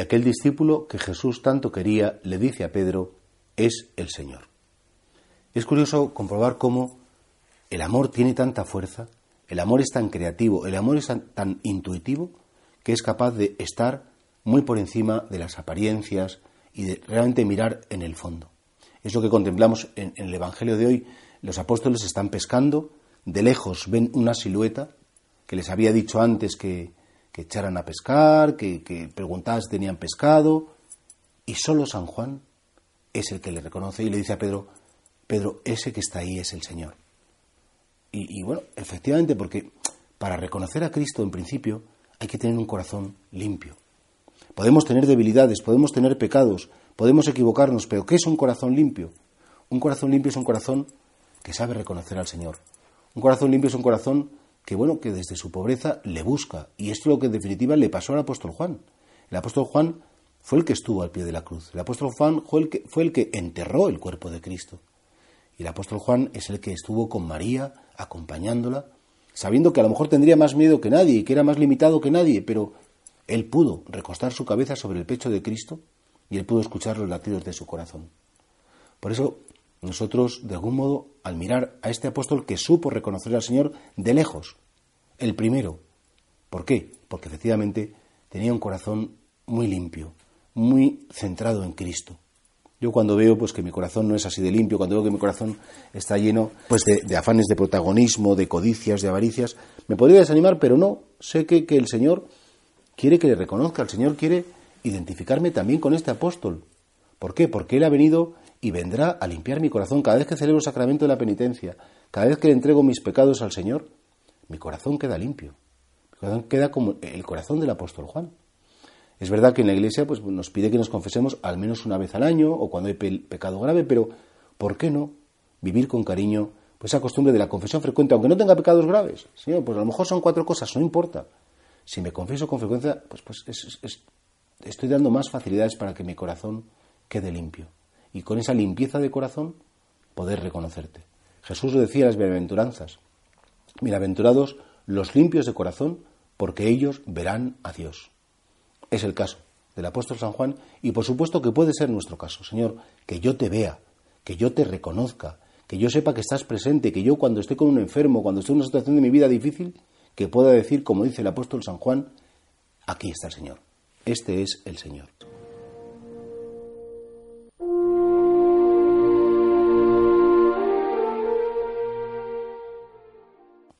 aquel discípulo que Jesús tanto quería le dice a Pedro, es el Señor. Es curioso comprobar cómo el amor tiene tanta fuerza, el amor es tan creativo, el amor es tan intuitivo, que es capaz de estar muy por encima de las apariencias y de realmente mirar en el fondo. Es lo que contemplamos en, el Evangelio de hoy. Los apóstoles están pescando, de lejos ven una silueta que les había dicho antes que, echaran a pescar, que, que si tenían pescado, y solo San Juan es el que le reconoce y le dice a Pedro, Pedro, ese que está ahí es el Señor. Y, bueno, efectivamente, porque para reconocer a Cristo en principio hay que tener un corazón limpio. Podemos tener debilidades, podemos tener pecados, podemos equivocarnos, pero ¿qué es un corazón limpio? Un corazón limpio es un corazón que sabe reconocer al Señor. Un corazón limpio es un corazón que, bueno, que desde su pobreza le busca. Y esto es lo que en definitiva le pasó al apóstol Juan. El apóstol Juan fue el que estuvo al pie de la cruz. El apóstol Juan fue el que, fue el que enterró el cuerpo de Cristo. Y el apóstol Juan es el que estuvo con María, acompañándola, sabiendo que a lo mejor tendría más miedo que nadie que era más limitado que nadie, pero él pudo recostar su cabeza sobre el pecho de Cristo y él pudo escuchar los latidos de su corazón. Por eso nosotros, de algún modo, al mirar a este apóstol que supo reconocer al Señor de lejos, el primero, ¿por qué? Porque efectivamente tenía un corazón muy limpio, muy centrado en Cristo. Yo cuando veo pues que mi corazón no es así de limpio, cuando veo que mi corazón está lleno pues de, afanes de protagonismo, de codicias, de avaricias, me podría desanimar, pero no, sé que, que el Señor quiere que le reconozca, el Señor quiere identificarme también con este apóstol. ¿Por qué? Porque Él ha venido y vendrá a limpiar mi corazón cada vez que celebro el sacramento de la penitencia, cada vez que le entrego mis pecados al Señor, mi corazón queda limpio. Mi corazón queda como el corazón del apóstol Juan. Es verdad que en la Iglesia pues, nos pide que nos confesemos al menos una vez al año o cuando hay pecado grave, pero ¿por qué no vivir con cariño pues, esa costumbre de la confesión frecuente, aunque no tenga pecados graves? Señor, pues a lo mejor son cuatro cosas, no importa. Si me confieso con frecuencia, pues, pues estoy dando más facilidades para que mi corazón quede limpio. Y con esa limpieza de corazón poder reconocerte. Jesús decía las bienaventuranzas. Bienaventurados los limpios de corazón, porque ellos verán a Dios es el caso del apóstol San Juan y por supuesto que puede ser nuestro caso. Señor, que yo te vea, que yo te reconozca, que yo sepa que estás presente, que yo cuando esté con un enfermo, cuando esté en una situación de mi vida difícil, que pueda decir, como dice el apóstol San Juan, aquí está el Señor. Este es el Señor.